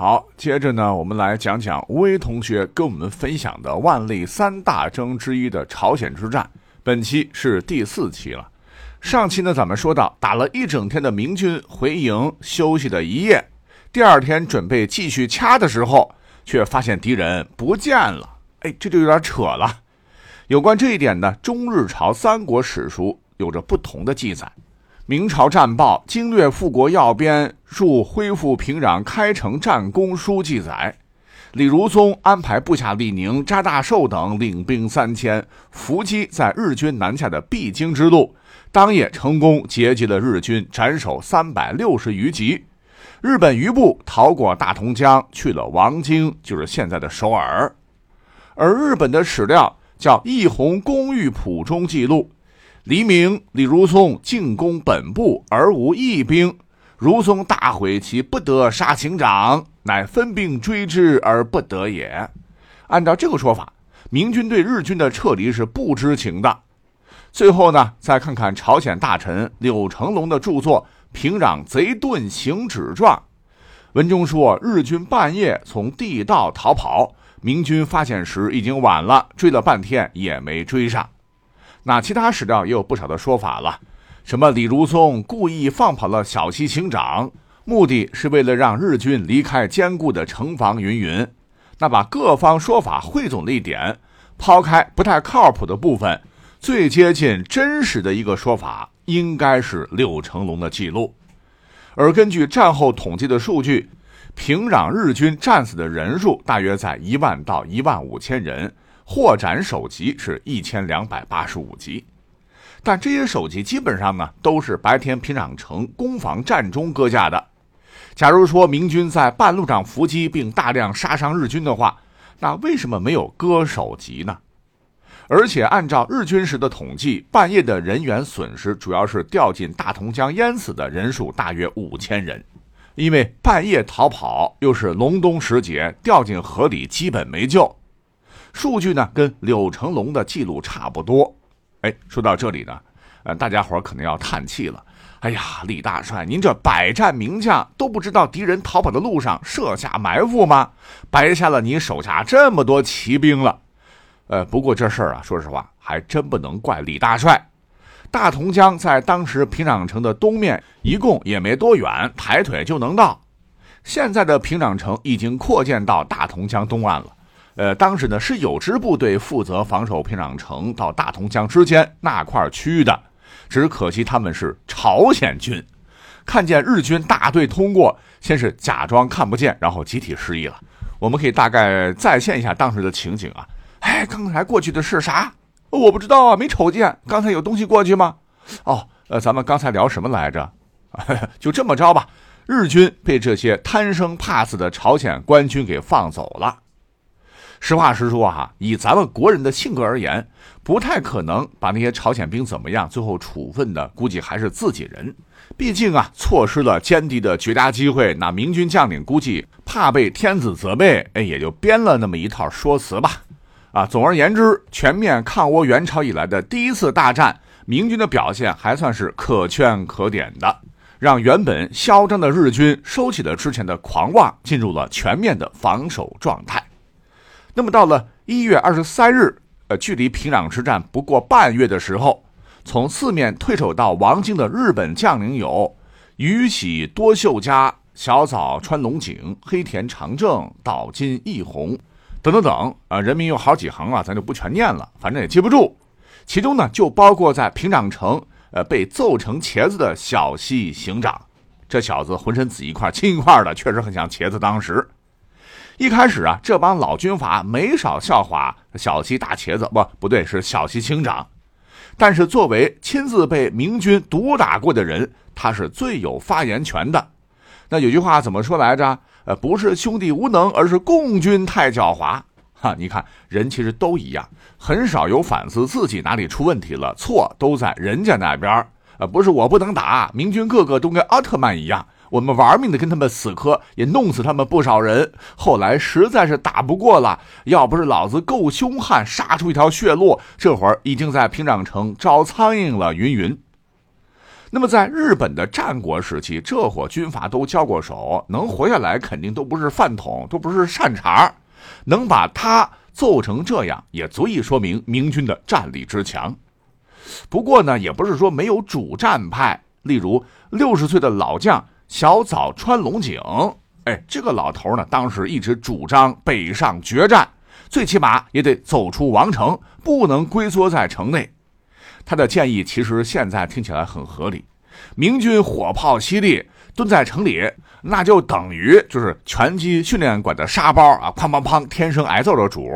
好，接着呢，我们来讲讲吴威同学跟我们分享的万历三大征之一的朝鲜之战。本期是第四期了。上期呢，咱们说到打了一整天的明军回营休息了一夜，第二天准备继续掐的时候，却发现敌人不见了。哎，这就有点扯了。有关这一点呢，中日朝三国史书有着不同的记载。明朝战报《经略富国要编》述恢复平壤开城战功书记载，李如松安排部下李宁、查大寿等领兵三千，伏击在日军南下的必经之路。当夜成功截击了日军，斩首三百六十余级。日本余部逃过大同江，去了王京，就是现在的首尔。而日本的史料叫《义弘公寓谱》中记录。黎明，李如松进攻本部而无一兵，如松大悔其不得杀情长，乃分兵追之而不得也。按照这个说法，明军对日军的撤离是不知情的。最后呢，再看看朝鲜大臣柳成龙的著作《平壤贼遁行止传》，文中说日军半夜从地道逃跑，明军发现时已经晚了，追了半天也没追上。那其他史料也有不少的说法了，什么李如松故意放跑了小西行长，目的是为了让日军离开坚固的城防，云云。那把各方说法汇总了一点，抛开不太靠谱的部分，最接近真实的一个说法，应该是柳成龙的记录。而根据战后统计的数据，平壤日军战死的人数大约在一万到一万五千人。获斩首级是一千两百八十五级，但这些首级基本上呢都是白天平壤城攻防战中割下的。假如说明军在半路上伏击并大量杀伤日军的话，那为什么没有割首级呢？而且按照日军时的统计，半夜的人员损失主要是掉进大同江淹死的人数大约五千人，因为半夜逃跑又是隆冬时节，掉进河里基本没救。数据呢，跟柳成龙的记录差不多。哎，说到这里呢，呃，大家伙可能要叹气了。哎呀，李大帅，您这百战名将都不知道敌人逃跑的路上设下埋伏吗？白下了你手下这么多骑兵了。呃，不过这事儿啊，说实话还真不能怪李大帅。大同江在当时平壤城的东面，一共也没多远，抬腿就能到。现在的平壤城已经扩建到大同江东岸了。呃，当时呢是有支部队负责防守平壤城到大同江之间那块区域的，只可惜他们是朝鲜军，看见日军大队通过，先是假装看不见，然后集体失忆了。我们可以大概再现一下当时的情景啊。哎，刚才过去的是啥？我不知道啊，没瞅见。刚才有东西过去吗？哦，呃，咱们刚才聊什么来着？就这么着吧，日军被这些贪生怕死的朝鲜官军给放走了。实话实说哈，以咱们国人的性格而言，不太可能把那些朝鲜兵怎么样。最后处分的估计还是自己人，毕竟啊，错失了歼敌的绝佳机会。那明军将领估计怕被天子责备，哎，也就编了那么一套说辞吧。啊，总而言之，全面抗倭援朝以来的第一次大战，明军的表现还算是可圈可点的，让原本嚣张的日军收起了之前的狂妄，进入了全面的防守状态。那么到了一月二十三日，呃，距离平壤之战不过半月的时候，从四面退守到王京的日本将领有宇喜多秀家、小早川龙井、黑田长政、岛津义弘等等等啊，人名有好几行啊，咱就不全念了，反正也记不住。其中呢，就包括在平壤城呃被揍成茄子的小西行长，这小子浑身紫一块青一块的，确实很像茄子。当时。一开始啊，这帮老军阀没少笑话小西大茄子，不不对，是小西清长。但是作为亲自被明军毒打过的人，他是最有发言权的。那有句话怎么说来着？呃，不是兄弟无能，而是共军太狡猾。哈，你看人其实都一样，很少有反思自己哪里出问题了，错都在人家那边。呃，不是我不能打，明军个个都跟奥特曼一样。我们玩命的跟他们死磕，也弄死他们不少人。后来实在是打不过了，要不是老子够凶悍，杀出一条血路，这会儿已经在平壤城招苍蝇了。云云。那么在日本的战国时期，这伙军阀都交过手，能活下来肯定都不是饭桶，都不是善茬能把他揍成这样，也足以说明明军的战力之强。不过呢，也不是说没有主战派，例如六十岁的老将小早川龙井，哎，这个老头呢，当时一直主张北上决战，最起码也得走出王城，不能龟缩在城内。他的建议其实现在听起来很合理。明军火炮犀利，蹲在城里，那就等于就是拳击训练馆的沙包啊，哐哐哐，天生挨揍的主，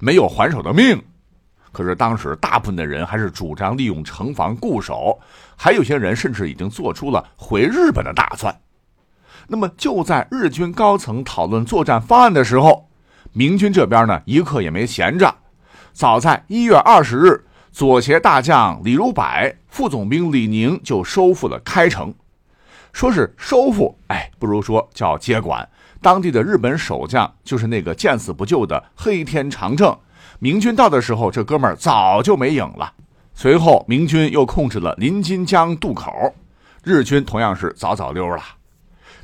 没有还手的命。可是当时大部分的人还是主张利用城防固守，还有些人甚至已经做出了回日本的打算。那么就在日军高层讨论作战方案的时候，明军这边呢一刻也没闲着，早在一月二十日。左协大将李如柏、副总兵李宁就收复了开城，说是收复，哎，不如说叫接管。当地的日本守将就是那个见死不救的黑天长政。明军到的时候，这哥们儿早就没影了。随后，明军又控制了临津江渡口，日军同样是早早溜了。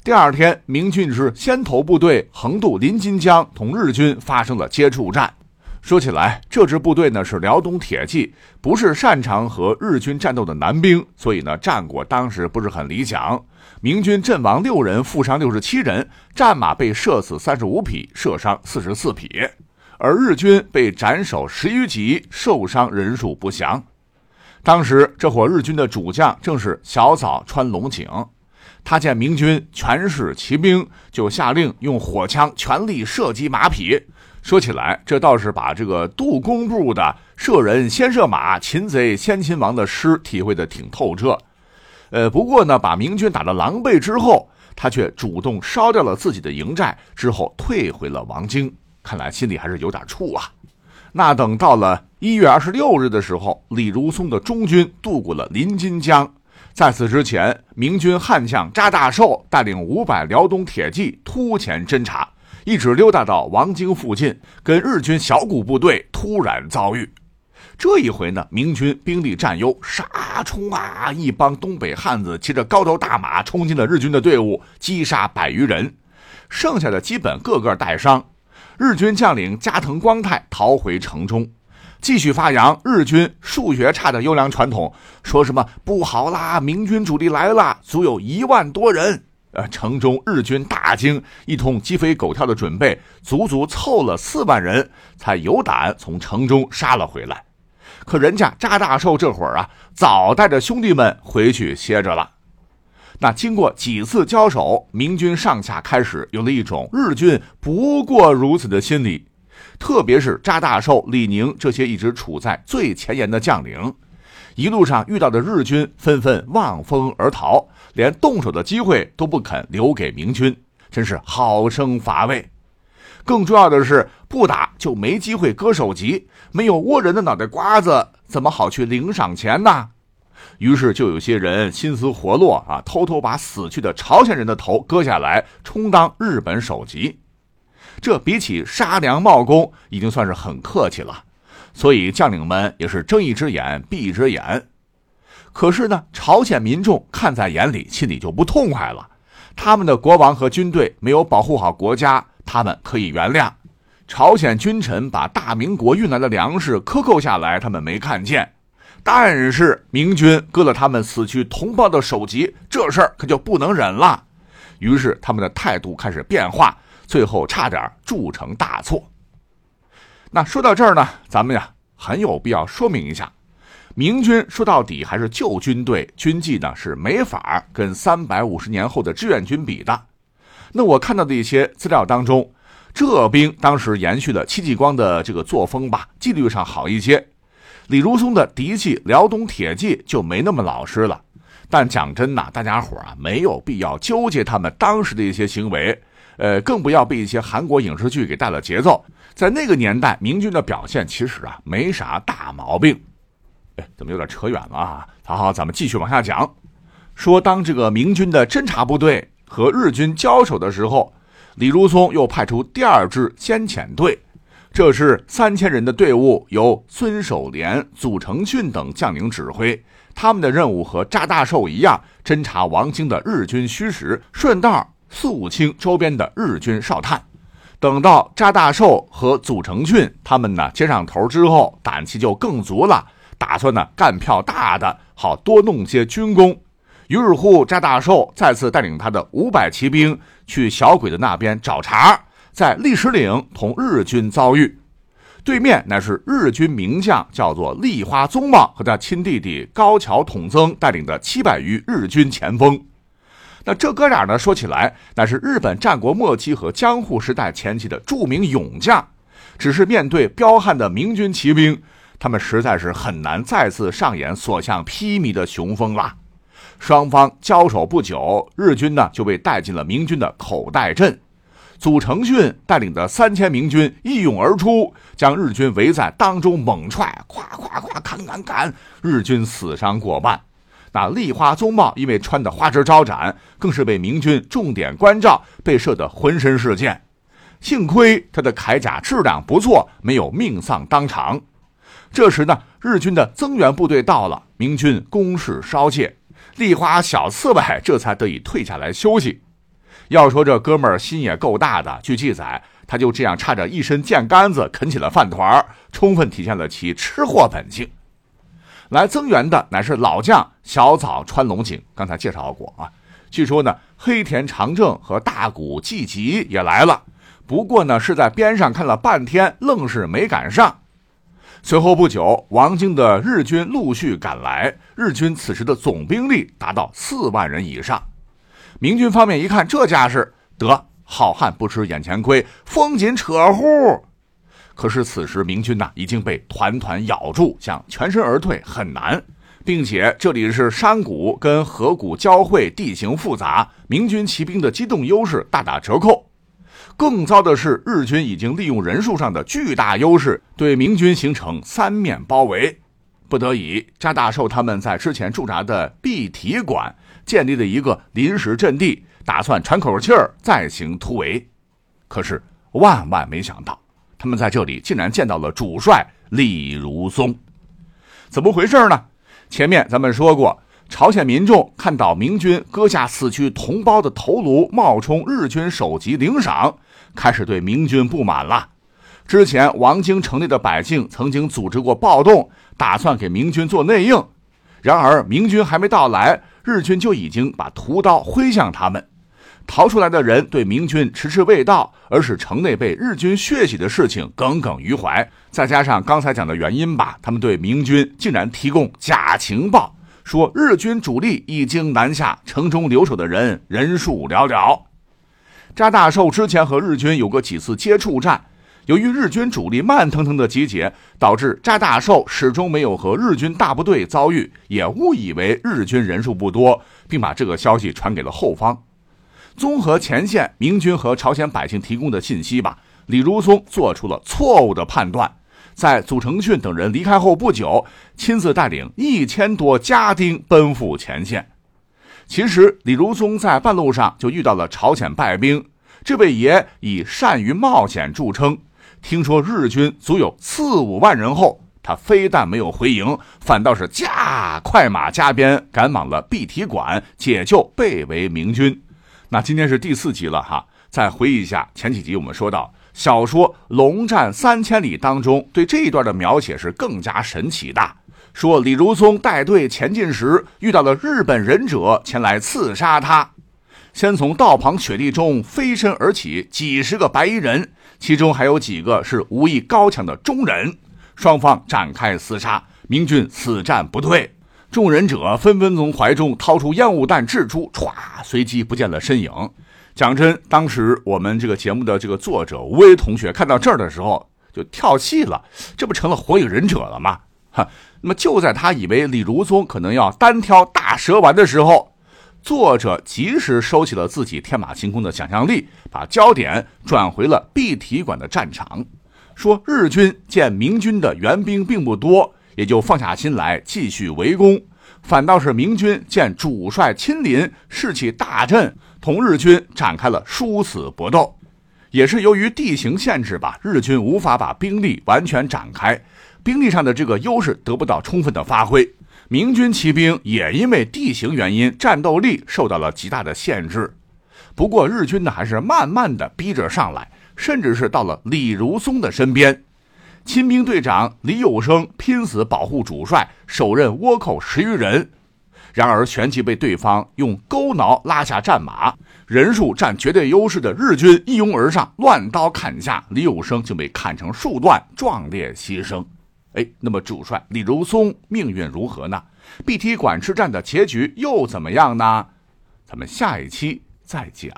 第二天，明军是先头部队横渡临津江，同日军发生了接触战。说起来，这支部队呢是辽东铁骑，不是擅长和日军战斗的男兵，所以呢战果当时不是很理想。明军阵亡六人，负伤六十七人，战马被射死三十五匹，射伤四十四匹，而日军被斩首十余级，受伤人数不详。当时这伙日军的主将正是小早川龙井，他见明军全是骑兵，就下令用火枪全力射击马匹。说起来，这倒是把这个杜工部的“射人先射马，擒贼先擒王”的诗体会的挺透彻。呃，不过呢，把明军打得狼狈之后，他却主动烧掉了自己的营寨，之后退回了王京。看来心里还是有点怵啊。那等到了一月二十六日的时候，李如松的中军渡过了临津江。在此之前，明军悍将扎大寿带领五百辽东铁骑突前侦察。一直溜达到王京附近，跟日军小股部队突然遭遇。这一回呢，明军兵力占优，杀冲啊！一帮东北汉子骑着高头大马冲进了日军的队伍，击杀百余人，剩下的基本个个带伤。日军将领加藤光泰逃回城中，继续发扬日军数学差的优良传统，说什么不好啦，明军主力来了，足有一万多人。呃，城中日军大惊，一通鸡飞狗跳的准备，足足凑了四万人，才有胆从城中杀了回来。可人家扎大寿这会儿啊，早带着兄弟们回去歇着了。那经过几次交手，明军上下开始有了一种日军不过如此的心理，特别是扎大寿、李宁这些一直处在最前沿的将领。一路上遇到的日军纷纷望风而逃，连动手的机会都不肯留给明军，真是好生乏味。更重要的是，不打就没机会割首级，没有倭人的脑袋瓜子，怎么好去领赏钱呢？于是就有些人心思活络啊，偷偷把死去的朝鲜人的头割下来，充当日本首级。这比起杀良冒功，已经算是很客气了。所以将领们也是睁一只眼闭一只眼，可是呢，朝鲜民众看在眼里，心里就不痛快了。他们的国王和军队没有保护好国家，他们可以原谅。朝鲜君臣把大明国运来的粮食克扣下来，他们没看见。但是明军割了他们死去同胞的首级，这事儿可就不能忍了。于是他们的态度开始变化，最后差点铸成大错。那说到这儿呢，咱们呀很有必要说明一下，明军说到底还是旧军队，军纪呢是没法跟三百五十年后的志愿军比的。那我看到的一些资料当中，这兵当时延续了戚继光的这个作风吧，纪律上好一些。李如松的嫡系辽东铁骑就没那么老实了。但讲真呐，大家伙啊没有必要纠结他们当时的一些行为。呃，更不要被一些韩国影视剧给带了节奏。在那个年代，明军的表现其实啊没啥大毛病。哎，怎么有点扯远了啊？好好，咱们继续往下讲。说当这个明军的侦察部队和日军交手的时候，李如松又派出第二支先遣队，这是三千人的队伍，由孙守廉、祖承训等将领指挥，他们的任务和扎大寿一样，侦察王京的日军虚实，顺道肃清周边的日军哨探。等到扎大寿和祖成俊他们呢接上头之后，胆气就更足了，打算呢干票大的，好多弄些军功。于是乎，扎大寿再次带领他的五百骑兵去小鬼子那边找茬，在历史岭同日军遭遇。对面乃是日军名将，叫做立花宗茂和他亲弟弟高桥统增带领的七百余日军前锋。那这哥俩呢，说起来乃是日本战国末期和江户时代前期的著名勇将，只是面对彪悍的明军骑兵，他们实在是很难再次上演所向披靡的雄风了。双方交手不久，日军呢就被带进了明军的口袋阵。祖承训带领的三千明军一涌而出，将日军围在当中猛踹，咵咵咵，砍砍砍，日军死伤过半。那立花宗茂因为穿的花枝招展，更是被明军重点关照，被射得浑身是箭。幸亏他的铠甲质量不错，没有命丧当场。这时呢，日军的增援部队到了，明军攻势稍懈，立花小刺猬这才得以退下来休息。要说这哥们儿心也够大的，据记载，他就这样插着一身箭杆子啃起了饭团儿充分体现了其吃货本性。来增援的乃是老将小早川龙井，刚才介绍过啊。据说呢，黑田长政和大谷纪吉也来了，不过呢是在边上看了半天，愣是没赶上。随后不久，王京的日军陆续赶来，日军此时的总兵力达到四万人以上。明军方面一看这架势，得好汉不吃眼前亏，风紧扯呼。可是此时明军呐已经被团团咬住，想全身而退很难，并且这里是山谷跟河谷交汇，地形复杂，明军骑兵的机动优势大打折扣。更糟的是，日军已经利用人数上的巨大优势，对明军形成三面包围。不得已，扎大寿他们在之前驻扎的碧体馆。建立了一个临时阵地，打算喘口气儿再行突围。可是万万没想到，他们在这里竟然见到了主帅李如松。怎么回事呢？前面咱们说过，朝鲜民众看到明军割下死去同胞的头颅冒充日军首级领赏，开始对明军不满了。之前王京城内的百姓曾经组织过暴动，打算给明军做内应。然而明军还没到来。日军就已经把屠刀挥向他们，逃出来的人对明军迟迟未到，而使城内被日军血洗的事情耿耿于怀。再加上刚才讲的原因吧，他们对明军竟然提供假情报，说日军主力已经南下，城中留守的人人数寥寥。扎大寿之前和日军有过几次接触战。由于日军主力慢腾腾的集结，导致扎大寿始终没有和日军大部队遭遇，也误以为日军人数不多，并把这个消息传给了后方。综合前线明军和朝鲜百姓提供的信息吧，李如松做出了错误的判断，在祖承训等人离开后不久，亲自带领一千多家丁奔赴前线。其实李如松在半路上就遇到了朝鲜败兵，这位爷以善于冒险著称。听说日军足有四五万人后，他非但没有回营，反倒是驾快马加鞭赶往了碧提馆解救被围明军。那今天是第四集了哈，再回忆一下前几集，我们说到小说《龙战三千里》当中对这一段的描写是更加神奇的。说李如松带队前进时遇到了日本忍者前来刺杀他，先从道旁雪地中飞身而起几十个白衣人。其中还有几个是武艺高强的中忍，双方展开厮杀，明军死战不退，众忍者纷纷从怀中掏出烟雾弹掷出，歘，随即不见了身影。讲真，当时我们这个节目的这个作者吴威同学看到这儿的时候就跳戏了，这不成了火影忍者了吗？哈，那么就在他以为李如松可能要单挑大蛇丸的时候。作者及时收起了自己天马行空的想象力，把焦点转回了碧体馆的战场，说日军见明军的援兵并不多，也就放下心来继续围攻。反倒是明军见主帅亲临，士气大振，同日军展开了殊死搏斗。也是由于地形限制吧，日军无法把兵力完全展开，兵力上的这个优势得不到充分的发挥。明军骑兵也因为地形原因，战斗力受到了极大的限制。不过日军呢，还是慢慢的逼着上来，甚至是到了李如松的身边。亲兵队长李有生拼死保护主帅，手刃倭寇十余人。然而旋即被对方用钩挠拉下战马，人数占绝对优势的日军一拥而上，乱刀砍下，李有生就被砍成数段，壮烈牺牲。哎，那么主帅李如松命运如何呢？？B T 管吃战的结局又怎么样呢？咱们下一期再讲。